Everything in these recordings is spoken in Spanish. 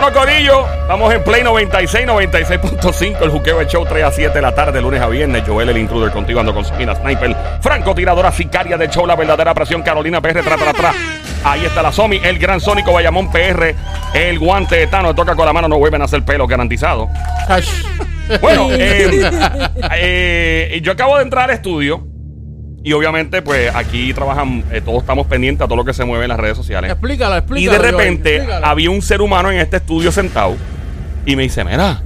Bueno, Corillo, estamos en Play 96, 96.5, el Juqueo de Show 3 a 7 de la tarde, lunes a viernes. Joel, el intruder, contigo ando con Sabina Sniper, Franco, tiradora sicaria de show, la verdadera presión, Carolina PR, tra, tra, tra. Ahí está la Somi, el gran Sónico Bayamón PR, el guante de Tano, toca con la mano, no vuelven a hacer pelo, garantizado. Bueno, eh, eh, yo acabo de entrar al estudio y obviamente, pues aquí trabajan, eh, todos estamos pendientes a todo lo que se mueve en las redes sociales. Explícalo, Y explícalo. de repente había un ser humano en este estudio sentado y me dice, mira,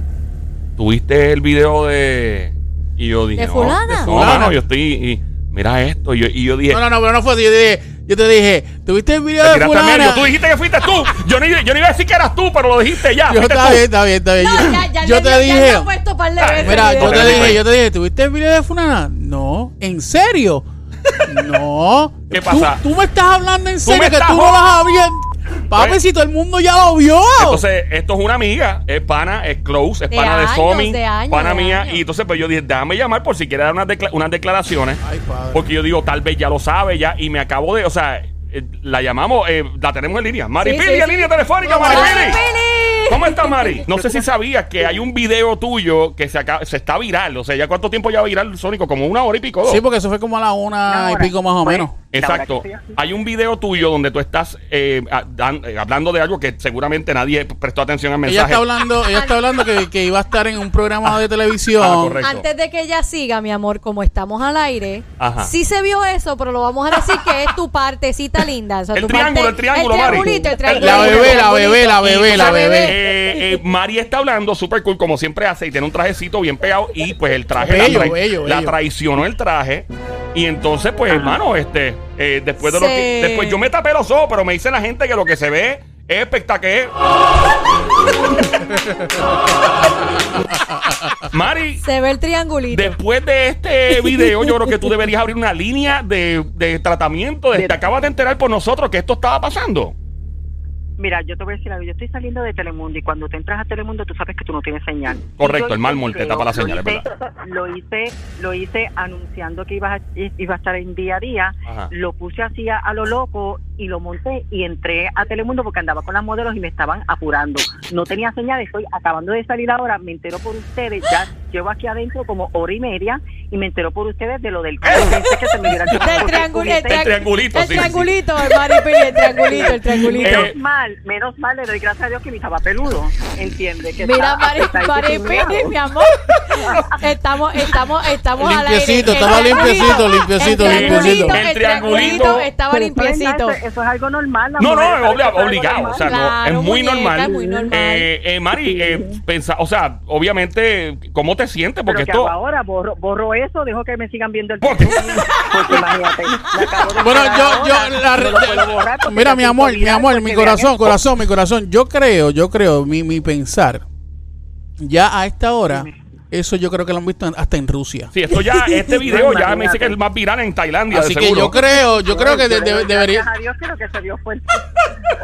¿tuviste el video de...? Y yo dije, ¿De no, fulana? no, Fulana. mano, yo estoy... y, mira esto. Y yo, y yo dije... No, no, no, pero no fue. Yo, dije, yo te dije, ¿tuviste el video "Te de al medio". fulana? Tú dijiste que fuiste tú. Yo no, yo no iba a decir que eras tú, pero lo dijiste ya. Yo está tú. bien, está bien, está bien. No, Yo- ya, ya, yo ya, te ya, dije, Ya lo he puesto par de veces, mira, yo te dije, yo te dije, ¿tuviste el video de fulana? No, ¿en serio? No. ¿Qué pasa? Tú, me estás hablando en serio que tú no vas a abrir. Papi, Pues- si todo el mundo ya lo vio. Entonces, esto es una amiga, es pana, es close, es De pana de años, Somi, de pana de mía. años. Y entonces, pues yo dije, déjame llamar por si quiere dar unas, decla- unas declaraciones. Ay, padre. Porque yo digo, tal vez ya lo sabe ya. Y me acabo de, o sea, eh, la llamamos, eh, la tenemos en línea. Mari Sí, en sí. línea telefónica, Vamos, Mari ¡Ay, Pili. Pili! ¿Cómo está Mari? No sé si sabías que hay un video tuyo que se, acaba- se está viral. O sea, ¿ya cuánto tiempo ya va viral, Sónico? Como una hora y pico, dos. Sí, porque eso fue como a la una y pico más o pues, menos. Exacto. Hay un video tuyo donde tú estás eh, eh, hablando de algo que seguramente nadie prestó atención al Ella mensaje. está hablando, ella está hablando que, que iba a estar en un programa de televisión. Ah. Antes de que ella siga, mi amor, como estamos al aire, Ajá. sí se vio eso, pero lo vamos a decir que es tu partecita linda. o sea, El tu triángulo, parte- el triángulo, triangulito, el El triangulito, La bebé, la bebé, la bebé, la bebé. Eh, eh, Mari está hablando súper cool, como siempre hace, y tiene un trajecito bien pegado. Y pues el traje Bello, la, bello, la traicionó el traje. Y entonces, pues, hermano, este, eh, después de lo que. Después yo me tapé los ojos, pero me dice la gente que lo que se ve es espectacular. Mari, Se ve el triangulito. Después de este video, yo creo que tú deberías abrir una línea de, de tratamiento. De, te acabas de enterar por nosotros que esto estaba pasando. Mira, yo te voy a decir algo. Yo estoy saliendo de Telemundo y cuando te entras a Telemundo, tú sabes que tú no tienes señal. Correcto, Y yo el mármol te tapa la lo señal, es hice- Lo hice, lo hice anunciando que iba a, iba a estar en día a día. Ajá. Lo puse así a, a lo loco y lo monté y entré a Telemundo porque andaba con las modelos y me estaban apurando. No tenía señal, estoy acabando de salir ahora. Me entero por ustedes. Ya llevo aquí adentro como hora y media y me entero por ustedes de lo del carro. Pensé que se me Del triangulito, El triangulito, el sí, sí, triangulito, el el triangulito, el triangulito. Eh, Menos mal, menos mal, le doy gracias a Dios que mi estaba peludo, entiende que Mira, Mari, Maripili, tuneado. mi amor. Estamos, estamos, estamos al aire. Limpiecito, El estaba limpiecito, limpiecito, el limpiecito. triangulito, El El triangulito. estaba limpiecito. Eso es algo normal. No, no, obli- obligado. O sea, no, es muy muñeca, normal. muy normal. Eh, eh, Mari, eh, pensa- o sea, obviamente, ¿cómo te sientes? Pero Porque que esto. ahora borro, borro eso, dejo que me sigan viendo el ¿Por porque imagínate. Bueno, yo, yo, la- no mira, mi amor, mi amor, mi corazón, corazón, mi corazón. Yo creo, yo creo, mi, mi pensar, ya a esta hora, eso yo creo que lo han visto en- hasta en Rusia. Sí, esto ya, este video ya me dice que es el más viral en Tailandia. Así de que seguro. yo creo, yo creo que de- de- Gracias debería, a Dios creo que se dio fuerte.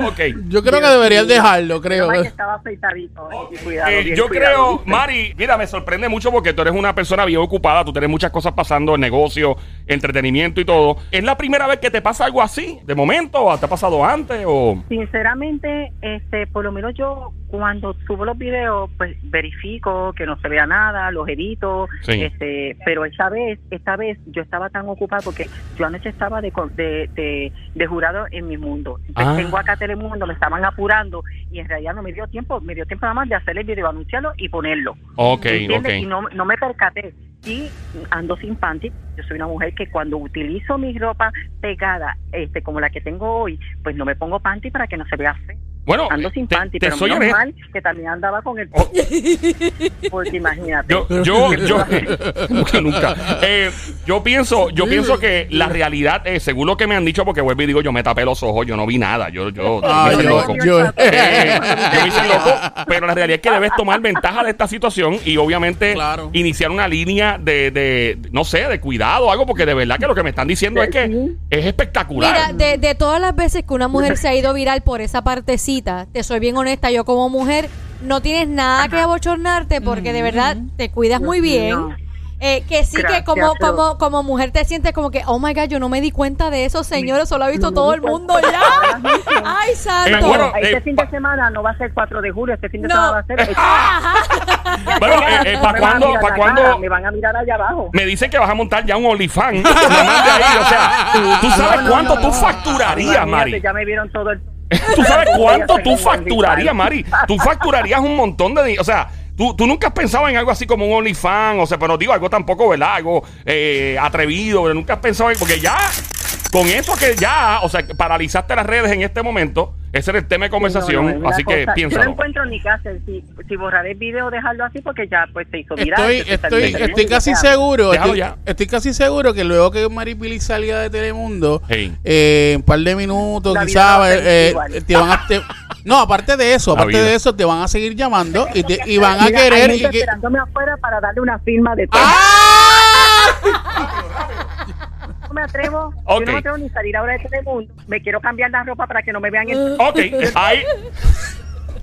Ok. yo creo que deberían dejarlo, creo. Que estaba afeitadito. y cuidado, Eh, bien yo cuidado, creo, ¿viste? Mari, mira, me sorprende mucho porque tú eres una persona bien ocupada, tú tienes muchas cosas pasando negocio, entretenimiento y todo. ¿Es la primera vez que te pasa algo así, de momento, o te ha pasado antes? o Sinceramente, este, por lo menos yo cuando subo los videos, pues verifico que no se vea nada, los edito, Sí. este, pero esta vez, esta vez yo estaba tan ocupada porque yo anoche estaba de, de, de, de jurado en mi mundo. Ah. Tengo acá Telemundo, me estaban apurando y en realidad no me dio tiempo, me dio tiempo nada más de hacer el video, anunciarlo y ponerlo. Ok, ¿Entiendes? ok. Y no, no me percaté. Y ando sin panty. Yo soy una mujer que cuando utilizo mi ropa pegada, este, como la que tengo hoy, pues no me pongo panty para que no se vea feo. Bueno, Ando sin te, panty, te pero soy menos honesto. mal que también andaba con el... Oh. Porque imagínate. Yo, yo, yo, nunca, nunca. Eh, yo pienso, yo pienso que la realidad, eh, según lo que me han dicho, porque vuelvo y digo, yo me tapé los ojos, yo no vi nada, yo, yo, Ah, me hice yo- loco. yo- Eh, yo me hice loco, pero la realidad es que debes tomar ventaja de esta situación y obviamente Claro. iniciar una línea de, de, no sé, de cuidado o algo, porque de verdad que lo que me están diciendo es que es espectacular. Mira, de, de todas las veces que una mujer se ha ido viral por esa partecita, te soy bien honesta, yo como mujer no tienes nada que abochornarte porque de verdad te cuidas muy bien. Eh, que sí que como, como, como mujer te sientes como que, oh my God, yo no me di cuenta de eso, señores, eso lo ha visto todo el mundo ya. Ay, santo. Eh, bueno, Este eh, fin de semana no va a ser 4 de julio, este fin de No. semana va a ser... Bueno, eh, eh, ¿para cuándo? ¿Para cuándo? Me van a mirar allá abajo. Me dicen que vas a montar ya un ahí, o sea, ¿tú sabes No, no, cuánto no, tú no. facturarías, Mari? Ya me vieron todo el... ¿Tú sabes cuánto tú facturarías. Mari? Tú facturarías un montón de dinero. O sea, tú, tú nunca has pensado en algo así como un OnlyFans, o sea, pero digo algo tampoco, ¿verdad? Algo eh, atrevido, pero nunca has pensado en. Porque ya, con eso que ya, o sea, paralizaste las redes en este momento, ese era el tema de conversación, No, no, así que Yo piénsalo. no encuentro ni qué hacer. Si, si borrar el video o dejarlo así, porque ya pues se hizo viral. Estoy, estoy, estoy casi seguro, ya. estoy casi seguro que luego que Maripili salga de Telemundo, Hey. eh, un par de minutos, quizás, ser eh, eh, te van a... te- no, aparte de eso, aparte de eso, te van a seguir llamando y, te- y van a Mira, querer... Hay y que- esperándome afuera para darle una firma de todo. ¡Ah! No me atrevo. Ok. Yo no me atrevo ni salir ahora de Telemundo. Me quiero cambiar la ropa para que no me vean el... Ok, ahí.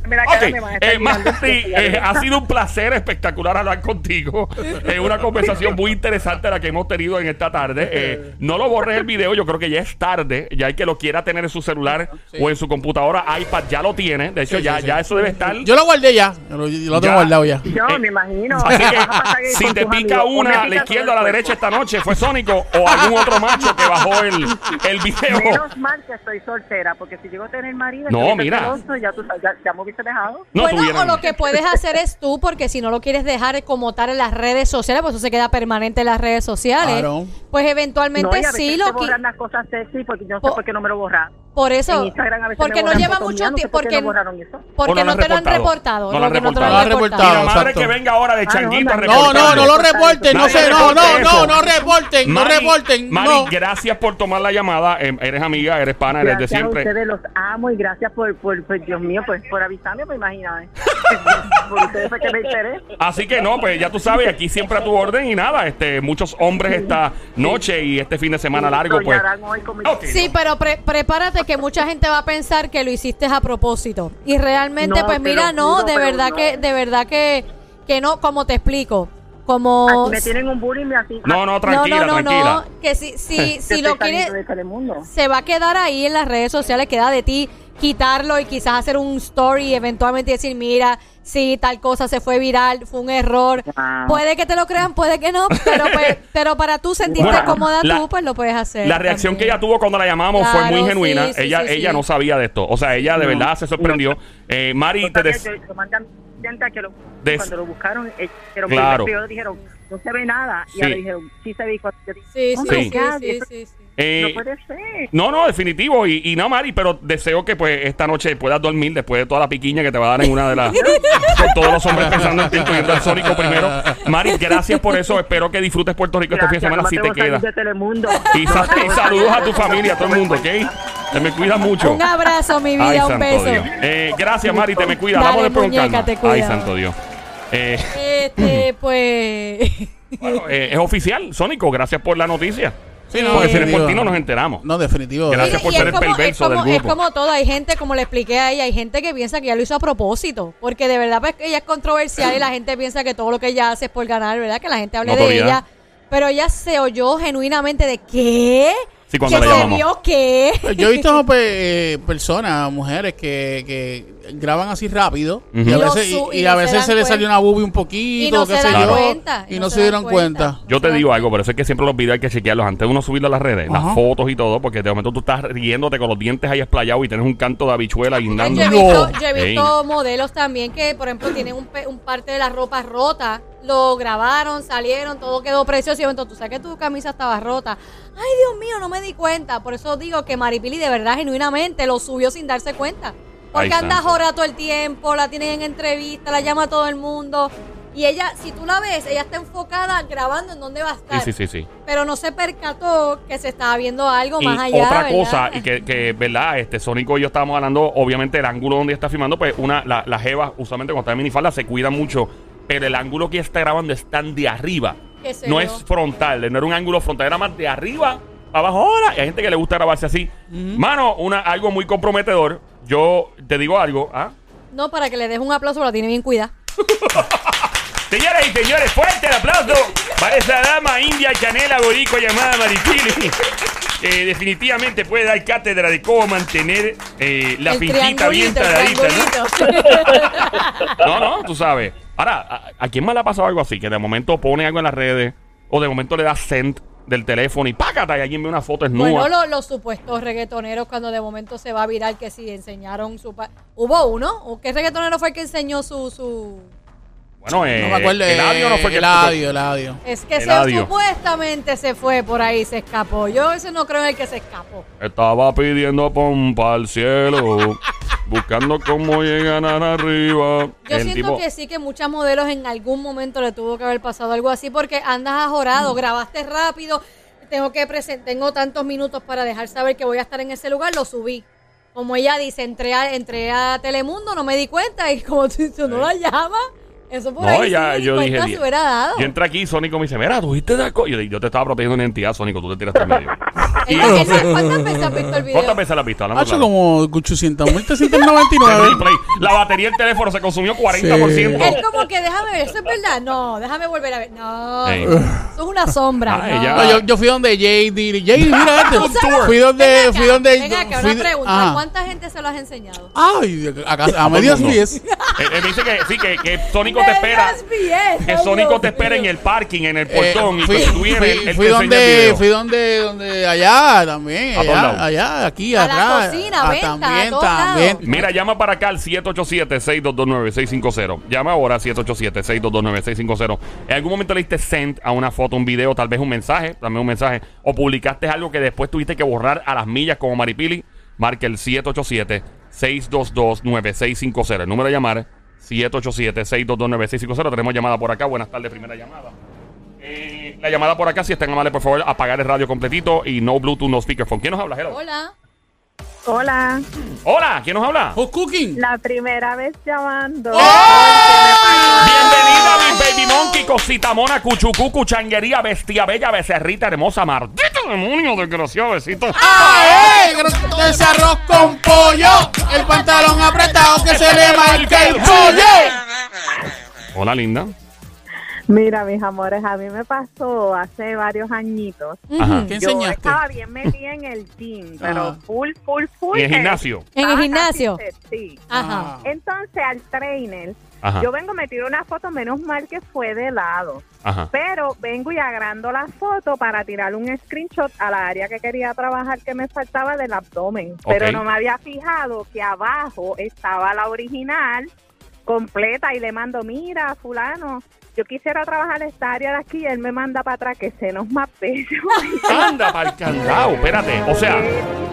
Me la cara, Ok, me van a estar eh, ya eh, ha sido un placer espectacular hablar contigo. Es una conversación muy interesante la que hemos tenido en esta tarde. Eh, no lo borres el video, yo creo que ya es tarde. Ya hay que lo quiera tener en su celular o en su computadora, iPad, ya lo tiene. De hecho, Sí, ya, sí, sí. ya eso debe estar. Yo lo guardé ya, yo lo, yo lo tengo Ya. guardado ya. Yo Eh, me imagino. Así que si te pica amigos. Una a la izquierda o a la derecha esta noche, fue Sónico o algún otro macho que bajó el, el video. Menos mal que estoy soltera, porque si llego a tener marido, No, mira. ya, tú ya, ya hubiese dejado. No bueno, o lo que puedes hacer es tú, porque si no lo quieres dejar como tal en las redes sociales, pues eso se queda permanente en las redes sociales. Claro. Pues eventualmente No, y a sí lo borran las cosas sexy porque yo no sé por qué no me lo borran. Por eso, porque no lleva mucho no tiempo, porque, porque no no, lo han te lo han reportado. No lo han reportado. han No lo han Y reportado. reportado. la madre que venga ahora de Ah, no, changuito No, no, no lo reporten, no sé, no, no, no, no reporten, no Mari, reporten, Mari, gracias por tomar la llamada. Eh, eres amiga, eres pana, eres de siempre. ustedes, los amo y gracias por, por, por Dios mío, pues por avisarme, pues imagínate. por ustedes fue que me enteré. Así que no, pues ya tú sabes, aquí siempre a tu orden y nada, este, muchos hombres esta noche y este fin de semana largo, pues. Sí, pero pre- que mucha gente va a pensar que lo hiciste a propósito. Y realmente, No, pues mira, no, de verdad no. que, de verdad que, que no, como te explico. Como Aquí me tienen un bullying así. No, no, no, tranquila, no, no, tranquila. no, que si, si, si lo quieres, Telemundo. se va a quedar ahí en las redes sociales, queda de ti quitarlo y quizás hacer un story y eventualmente decir, mira, sí, tal cosa se fue viral, fue un error. Wow. Puede que te lo crean, puede que no, pero pues, pero para tú sentirte Bueno, cómoda la- tú, pues lo puedes hacer. La reacción que ella tuvo cuando la llamamos fue muy genuina. sí, ella sí, ella sí. no sabía de esto. O sea, ella de verdad se sorprendió. Eh, Mari, te des- a que lo, Des- cuando lo buscaron, eh, pero Claro. primero dijeron, no se ve nada. Y Sí. ahora dijeron, sí se ve. Y cuando yo dije, Sí, "Oh sí, sí. Eh, No puede ser. No, no, definitivo. Y, y no, Mari, pero deseo que pues esta noche puedas dormir después de toda la piquiña que te va a dar en una de las. con todos los hombres pensando en ti, incluyendo el Sónico primero. Mari, gracias por eso. Espero que disfrutes Puerto Rico este fin de Gracias, semana si te queda. de Telemundo. Y, sa- y saludos a tu familia, a todo el mundo, ¿ok? Te me cuidas mucho. Un abrazo, mi vida, Ay, un santo beso. Dios. Eh, gracias, Mari, te me cuidas. Dale, Vamos después con muñeca, calma. te cuidas. Ay, santo Dios. Eh, Este, pues. bueno, eh, es oficial, Sónico, gracias por la noticia. Sí, no, Porque si eres por ti no nos enteramos. No, definitivo. Gracias Y- por y ser el como, es, perverso del es como todo, hay gente, como le expliqué a ella, hay gente que piensa que ella lo hizo a propósito, porque de verdad pues que ella es controversial y la gente piensa que todo lo que ella hace es por ganar, ¿verdad? Que la gente hable de ella, pero ella se oyó genuinamente de ¿qué? Sí, cuando ¿Que la llamamos. vio qué? Yo he visto pues, eh, personas, mujeres que, que graban así rápido y a Y veces, su- y, y y a no se veces dan se le cuenta. salió una boobie un poquito, Y no qué se sé dan yo, cuenta, y no, se dieron cuenta. Yo te digo algo, pero eso es que siempre los videos hay que chequearlos antes de uno subirlos a las redes, las fotos y todo, porque de momento tú estás riéndote con los dientes ahí esplayados y tienes un canto de habichuela Yo guindando. he No. visto, yo he visto modelos también que, por ejemplo, tienen un, pe- un parte de la ropa rota. Lo grabaron, salieron, todo quedó precioso. Y de momento, tú sabes que tu camisa estaba rota. Ay, Dios mío, no me di cuenta. Por eso digo que Maripili de verdad, genuinamente, lo subió sin darse cuenta. Porque anda jora todo el tiempo, la tienen en entrevista, la llama a todo el mundo. Y ella, si tú la ves, ella está enfocada grabando en dónde va a estar. Sí, sí, sí, sí. Pero no se percató que se estaba viendo algo Y más allá. otra ¿verdad? cosa, y que, que, verdad, este Sónico y yo estábamos hablando, obviamente, el ángulo donde está filmando, pues una, la, la jeva, usualmente cuando está en minifalda, se cuida mucho, pero el ángulo que está grabando están de arriba. No es frontal, no era un ángulo frontal, era más de arriba abajo ahora. Y hay gente que le gusta grabarse así. Mano, una, algo muy comprometedor. Yo te digo algo, ¿ah? No, para que le des un aplauso, la tiene bien cuidada. Señoras y señores, fuerte el aplauso para esa dama india canela boricua llamada Maripili. eh, definitivamente puede dar cátedra de cómo mantener eh, la El finquita bien taradita, ¿no? No, no, tú sabes. Ahora, ¿a, a quién más le ha pasado algo así? Que de momento pone algo en las redes o de momento le da send del teléfono y págata y alguien ve una foto desnuda. Bueno, lo- los supuestos reggaetoneros cuando de momento se va a virar que si enseñaron su... pa- ¿Hubo uno? ¿O ¿Qué reggaetonero fue el que enseñó su... su... Bueno, eh, No me acuerdo. el audio no fue que el audio, el audio. Es que se, supuestamente se fue por ahí, se escapó. Yo ese no creo en el que se escapó. Estaba pidiendo pompa al cielo, buscando cómo llegan arriba. Yo El siento tipo- que sí, que muchas modelos en algún momento le tuvo que haber pasado algo así porque andas ajorado, grabaste rápido, tengo que presen- tengo tantos minutos para dejar saber que voy a estar en ese lugar, lo subí. Como ella dice, entré a, entré a Telemundo, no me di cuenta y como tú, tú no la llamas, eso por No, ahí ya, sí yo dije. Yo entré aquí, Sónico me dice, mira, tuviste de algo. Yo, yo te estaba protegiendo una entidad, Sónico, tú te tiraste al medio. ¿Cuántas veces has visto el video? ¿Cuántas veces la has visto? Hablamos Ha hecho claro. como 800 mil El 399. replay. La batería del teléfono se consumió 40%. Él como que déjame ver, ¿eso es verdad? No, déjame volver a ver. No, Ey. eso es una sombra. Ay, no. No, yo, yo fui donde JD. JD, mira este. ¿Tú sabes? Fui donde. Ven Fui acá, donde. ven acá, fui una de- pregunta. Ajá. ¿Cuánta gente se lo has enseñado? Ay, acá- a, el medias mundo. 10. Él, él dice que sí, que, que Sónico te espera. Que Sónico te espera en el parking, en el portón. Eh, y fui, que tú vienes, fui- él, él fui te enseña el donde, video. fui donde, donde, allá también, A todos lados. allá, allá, aquí, A la atrás. cocina, Ah, venta, a también, todos también. lados. Mira, llama para acá al 787-622-9650. Llama ahora 787-622-9650. En algún momento le diste send a una foto, un video, tal vez un mensaje, también un mensaje, o publicaste algo que después tuviste que borrar a las millas como Maripili. Marca el 787-622-9650. El número de llamar 787-622-9650. Tenemos llamada por acá. Buenas tardes, primera llamada. Eh, la llamada por acá, si están amables, por favor, apagar el radio completito y no Bluetooth, no speakerphone. ¿Quién nos habla? Hello. Hola. Hola, Hola, ¿quién nos habla? Who's cooking? la primera vez llamando. Bienvenida, mi baby monkey, cosita mona, cuchucu, cuchanguería, bestia bella, becerrita hermosa, maldito demonio, desgraciado, besito. ¡Ay! Ese arroz con pollo, el pantalón apretado que se le marca el pollo. Hola, linda. Mira, mis amores, a mí me pasó hace varios añitos. Ajá. ¿Qué Yo enseñaste? estaba bien metida en el gym, pero Ajá. full, full, full. ¿En el gimnasio? En el gimnasio. Sí. Ajá. Entonces al trainer, Ajá. yo vengo a meter una foto, menos mal que fue de lado. Ajá. Pero vengo y agrando la foto para tirar un screenshot a la área que quería trabajar que me faltaba del abdomen. Pero Ok. no me había fijado que abajo estaba la original completa y le mando, mira, fulano, yo quisiera trabajar esta área de aquí y él me manda para atrás que se nos bello. Anda, para el candado, espérate. O sea,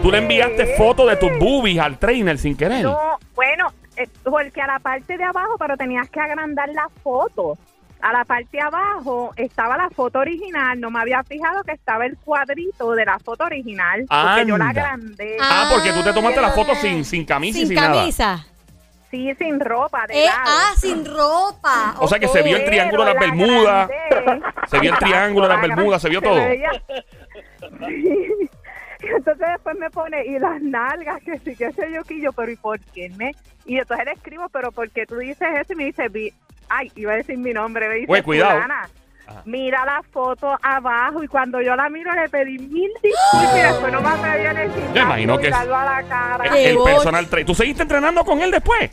tú le enviaste fotos de tus boobies al trainer sin querer. no, bueno, eh, porque a la parte de abajo, pero tenías que agrandar la foto. A la parte de abajo estaba la foto original, no me había fijado que estaba el cuadrito de la foto original, porque yo la agrandé. Ah, porque tú te tomaste la foto sin, sin camisa y Sin nada. Sí, sin ropa, de Eh, lado. ah, sin ropa. O sea que se vio el triángulo de las la Bermudas. Se vio el triángulo de las Bermudas, se vio todo. Sí. Y Entonces después me pone, y las nalgas, que sí, que sé yo, que yo, pero ¿y por qué me? Y entonces le escribo, pero ¿por qué tú dices eso? Y me dice, vi- ay, iba a decir mi nombre, me dice, cuidado. "Fulana, Ajá. Mira la foto abajo y cuando yo la miro le pedí mil disculpas y después no me atreví a decir Yo imagino que es- a la cara. El, el personal trainer. ¿Tú seguiste entrenando con él después?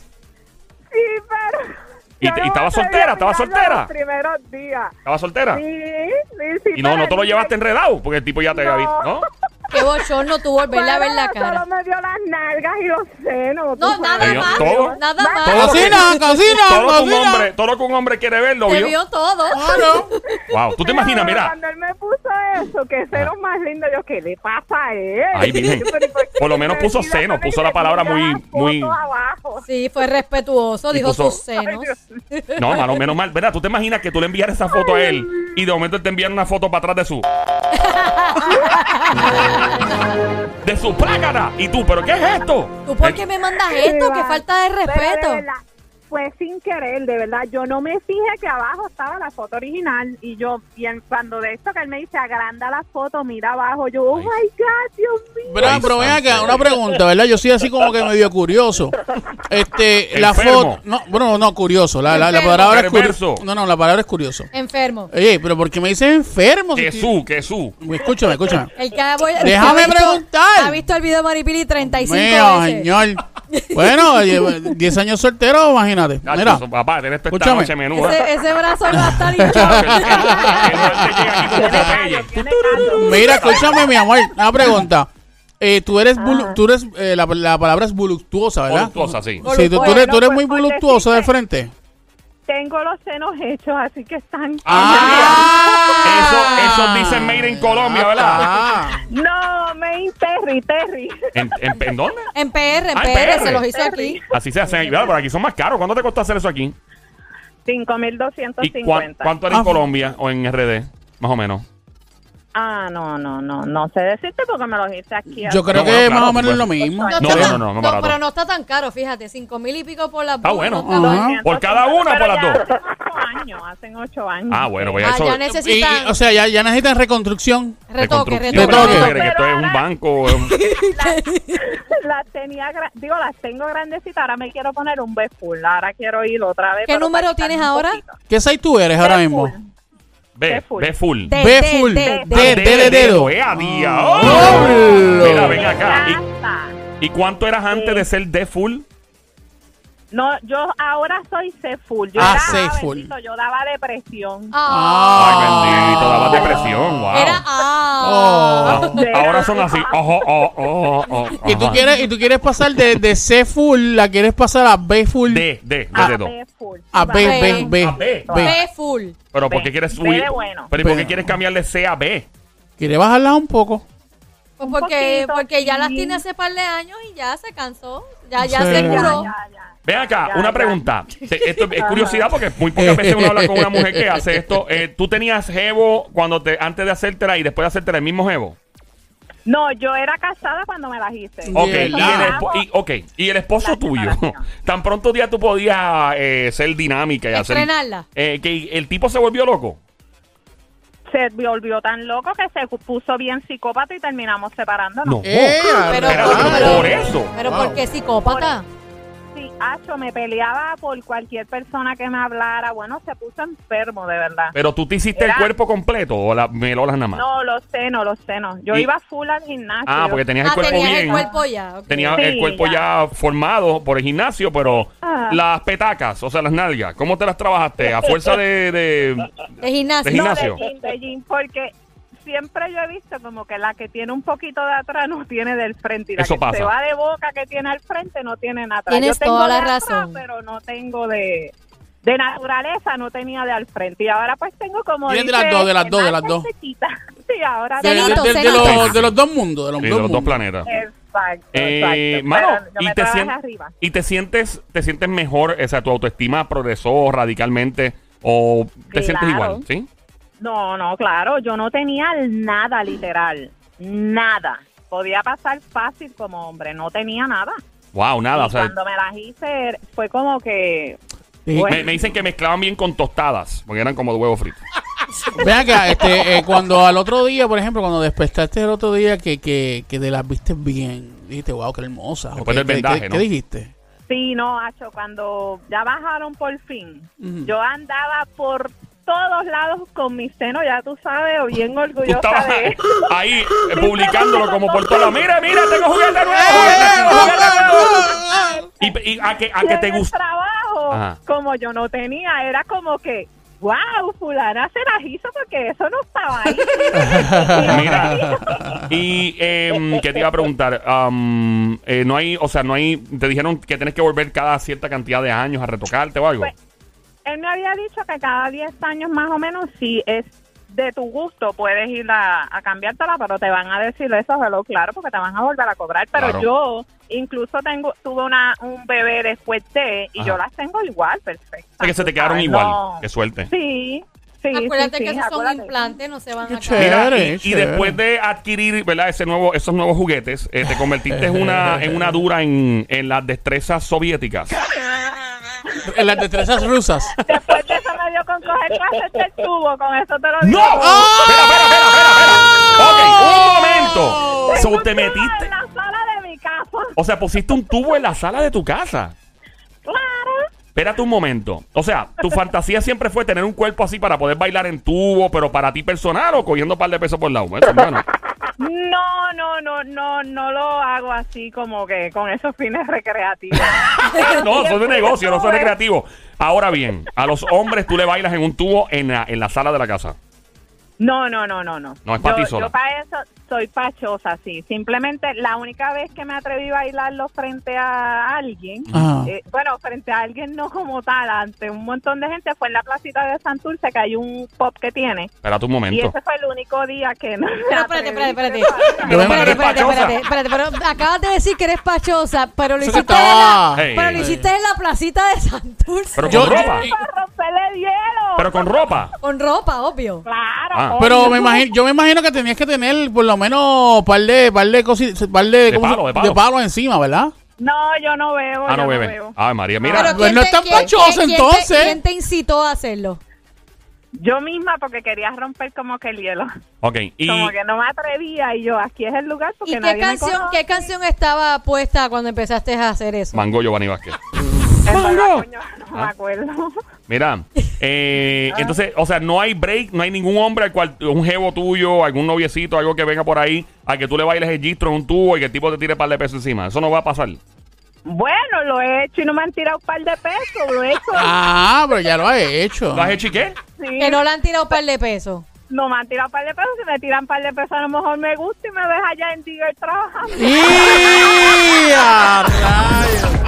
Sí, pero... ¿Y yo te- no y estaba soltera? a ¿Estaba mirarlo soltera? Los primeros días. ¿Estaba soltera? Sí, sí, sí. Y no, pero no te lo él- llevaste enredado, porque el tipo ya te había visto, ¿no? Qué bochorno tú volverle a ver la cara. Solo me dio las nalgas y los senos. No, nada vio más. todo? Nada más. Todo lo que- Cocina, cocina, Todo lo que un cocina. hombre, todo lo que un hombre quiere ver, lo Te vio. vio todo. Claro. Wow, tú te Pero imaginas, mira. Cuando él me puso eso, que senos más lindo, yo, ¿qué le pasa a él? Ay, virgen. Yo, pero ¿y qué Por lo menos me puso seno, puso la palabra muy- "Mira la muy- abajo. Sí, fue respetuoso, Y dijo puso- sus senos. No, malo, menos mal. ¿Verdad? ¿Tú te imaginas que tú le enviaras esa foto a él y de momento él te enviara una foto para atrás de su. de su plácata? Y tú, ¿pero qué es esto? ¿Tú por qué me mandas esto? Qué falta de Pero de respeto. Fue sin querer, de verdad. Yo no me fijé que abajo estaba la foto original y yo, y en- cuando de esto que él me dice, agranda la foto, mira abajo, yo, oh Ay. my God, Dios mío. Pero, pero ven acá, una pregunta, ¿verdad? Yo soy así como que medio curioso. Este, la Enfermo. foto. No, bueno, no, curioso. La, la, la palabra es curioso. No, no, la palabra es curioso. Enfermo. Oye, pero ¿por qué me dices enfermo? Que su, que su. Escúchame, escúchame. El que ha- el que Déjame ha visto- preguntar. Ha visto el video de Maripili 35 Mío, veces. señor. Bueno, llevo 10 años soltero, imagínate. Nacho, Mira, papá, tienes esta Escúchame. noche menuda. Ese, ese brazo va a estar hinchado. no mira, escúchame, mi amor. Una pregunta. Eh, tú eres, volu- tú eres eh, la, la palabra es voluptuosa, ¿verdad? Voluptuosa, sí. Sí, tú, tú eres, tú eres muy pues, voluptuosa de frente. Tengo los senos hechos, así que están... Eso, eso dice Made in Colombia, ¿verdad? Ah. No, main Terry, Terry. ¿En, en, en dónde? En PR, en Ah, en PR, PR. se los hizo aquí. Así se hacen. Claro, pero aquí son más caros. ¿Cuánto te costó hacer eso aquí? ¿Y cuán- 5.250. cuánto era en Ah. Colombia o en RD? Más o menos. Ah, no, no, no, no sé decirte porque me los hice aquí. Yo creo No, que bueno, más claro, o menos es lo pues. mismo. No, No, no, no, no, barato. pero no está tan caro, fíjate, cinco mil y pico por las Está dos, bueno. no está. Ajá. Por cada una o por Pero las dos. Hacen ocho años, hacen ocho años. Ah, bueno, pues Ah, eso. ya Y, necesitan o sea, ya, ya necesitan reconstrucción. retoque, reconstrucción. retoque. Retoque. ¿Tú crees que esto es un banco. las tenía, gra- digo, las tengo grandecitas, ahora me quiero poner un B full, ahora quiero ir otra vez. ¿Qué pero número tienes ahora? ¿Qué size tú eres ahora mismo? Full. B, B full. B full. D, de dedo. ¡Eh, a día! Oh. ¡Oh! Mira, ven acá. Ya ¿Y, está. y cuánto eras antes de ser D full? No, yo ahora soy C full. Yo Ah, era, ah, bendito, yo daba depresión. Ah. Ay, bendito, daba depresión. Wow. Era ah. Oh. Ah, Ahora son así. Ojo, oh, oh, oh, Y tú quieres, y tú quieres pasar de, de C full, la quieres pasar a B full. D, D, D A dedo. B full. A B, B. B, B, A B. B. B full. Pero ¿por B. qué quieres B subir? de bueno. Pero ¿y por qué B. quieres cambiarle C a B? ¿Quieres bajarla un poco? Pues Un porque, poquito, porque ya las tiene hace par de años y ya se cansó. Ya, ya Sí. se Ya, curó. ya, ya. Ven acá, Ya, una ya. pregunta. Esto es curiosidad porque muy pocas veces uno habla con una mujer que hace esto. Eh, ¿Tú tenías jevo cuando te, antes de hacértela y después de hacértela el mismo jevo? No, yo era casada cuando me las hice. Ok, y el, espo- y, el esposo La tuyo, tan pronto día tú podías eh, ser dinámica y hacer... Eh, que el tipo se volvió loco. Se volvió tan loco que se puso bien psicópata y terminamos separándonos. No. Eh, Pero, Pero, pero, pero- por eso. Pero Wow. ¿por qué psicópata? Acho, me peleaba por cualquier persona que me hablara. Bueno, se puso enfermo, de verdad. Pero tú te hiciste el cuerpo completo o la melolas nada más. No, lo sé, no lo sé, no. Yo Y- iba full al gimnasio. ah, porque tenías el Ah, cuerpo tenías bien. el cuerpo ya. ok. Tenía Sí, el cuerpo ya. ya. formado por el gimnasio, pero Ah. las petacas, o sea, las nalgas, ¿cómo te las trabajaste? ¿A fuerza de, de- De gimnasio. de No, gimnasio? de gym, de gym, porque siempre yo he visto como que la que tiene un poquito de atrás no tiene del frente y la Eso que pasa. se va de boca que tiene al frente no tiene nada atrás. Tienes Yo tengo toda la de atrás, razón. pero no tengo de de naturaleza, no tenía de al frente y ahora pues tengo como Tienes de dice, las dos, de las dos, de las dos. Sí, ahora De, de- de- de los, de los dos mundos. De los, Sí, de dos, los dos mundos. planetas? Exacto, Eh, exacto. mano, y te, trabajé sien- arriba. y te sientes te sientes mejor, o sea, tu autoestima progresó radicalmente o te sientes igual, ¿sí? No, no, claro, yo no tenía nada literal, nada. Podía pasar fácil como hombre, no tenía nada. Wow, nada, Y o sea, cuando me las hice fue como que. Bueno. me, me dicen que mezclaban bien con tostadas, porque eran como de huevo frito. Ven acá, este, eh, cuando al otro día, por ejemplo, cuando despertaste el otro día que, que, que te las viste bien, dijiste, wow, qué hermosa. ¿o Después qué- del vendaje, qué- ¿no? ¿Qué dijiste? sí, no, Hacho, cuando ya bajaron por fin, yo andaba por todos lados con mi seno, ya tú sabes, o bien Tú orgullosa estabas de ahí eh, publicándolo como por todo. Mira, mira, tengo juguete nuevo. ¡Eh, tengo juguete oh, nuevo. Y, y a que, a que te gusta. trabajo, Ajá. como yo no tenía, era como que, wow, fulana se las hizo porque eso no estaba ahí. Mira, y eh, que te iba a preguntar, Am, eh, no hay, o sea, no hay, te dijeron que tienes que volver cada cierta cantidad de años a retocarte o algo. Pues, Él me había dicho que cada 10 años más o menos, si es de tu gusto, puedes ir a, a cambiártela, pero te van a decir eso, hello, claro, porque te van a volver a cobrar. Pero Claro. yo incluso tengo tuve una un bebé después de, y Ajá. yo las tengo igual, perfecto. O sea, que se te quedaron igual. Qué suerte. Sí, sí, Acuérdate sí, que sí, esos son implantes, no se van Qué a chévere. Mira, y, después de adquirir ¿verdad? Ese nuevo, esos nuevos juguetes, eh, te convertiste en una, en una dura en, en las destrezas soviéticas. en las destrezas rusas. Después de eso me dio con coger clases del tubo, con eso te lo digo. ¡No! Espera, espera, espera, espera, espera. Ok, un momento. Tengo So, un te tubo metiste. En la sala de mi casa. O sea, pusiste un tubo en la sala de tu casa. Claro. Espérate un momento. O sea, tu fantasía siempre fue tener un cuerpo así para poder bailar en tubo, pero para ti personal o cogiendo un par de pesos por lado. Eso es bueno. No, no, no, no, no lo hago así como que con esos fines recreativos. no, es de negocio, no son recreativo. Ahora bien, a los hombres tú le bailas en un tubo en la, en la sala de la casa. No, no, no, no, no. No, es pa' yo, ti sola. Yo para eso soy pachosa, sí. Simplemente la única vez que me atreví a bailarlo frente a alguien, Ajá. eh, bueno, frente a alguien no como tal, ante un montón de gente, fue en la placita de Santurce, que hay un pop que tiene. Espérate un Y momento. ese fue el único día que no Pero espérate, espérate, espérate. Pero Espérate, espérate, espérate, espérate, pero acabas de decir que eres pachosa, pero lo hiciste, en la, Hey. pero lo hiciste en la placita de Santurce. Pero Yo- con ropa. Para romperle hielo. Pero con ropa. Con ropa, obvio. Claro. Ah. Pero me imagino, yo me imagino que tenías que tener por lo menos par de, par de cositas, par de, De ¿cómo se- palo, de palo. palos encima, ¿verdad? No, yo no bebo. Ah, yo no bebe. bebo. Ay, María, mira. Pero- pues no es tan quién te- entonces. ¿Quién te incitó a hacerlo? Yo misma porque quería romper como que el hielo. Ok, y Como que no me atrevía y yo, aquí es el lugar porque ¿Y qué nadie me canción, conoce. qué canción estaba puesta cuando empezaste a hacer eso? Mango Giovanni Vázquez. Mango. coño, no me acuerdo. Mira, eh, entonces, o sea, no hay break, no hay ningún hombre al cual, un jevo tuyo, algún noviecito, algo que venga por ahí, al que tú le bailes el gistro en un tubo y que el tipo te tire un par de pesos encima. Eso no va a pasar. Bueno, lo he hecho y no me han tirado un par de pesos. Lo he hecho. Ah, pero ya lo has hecho. ¿Lo has hecho y qué? sí. Que no le han tirado un par de pesos. No me han tirado un par de pesos. Si me tiran un par de pesos, a lo mejor me gusta y me ves allá en Digger trabajando. ¡Y a!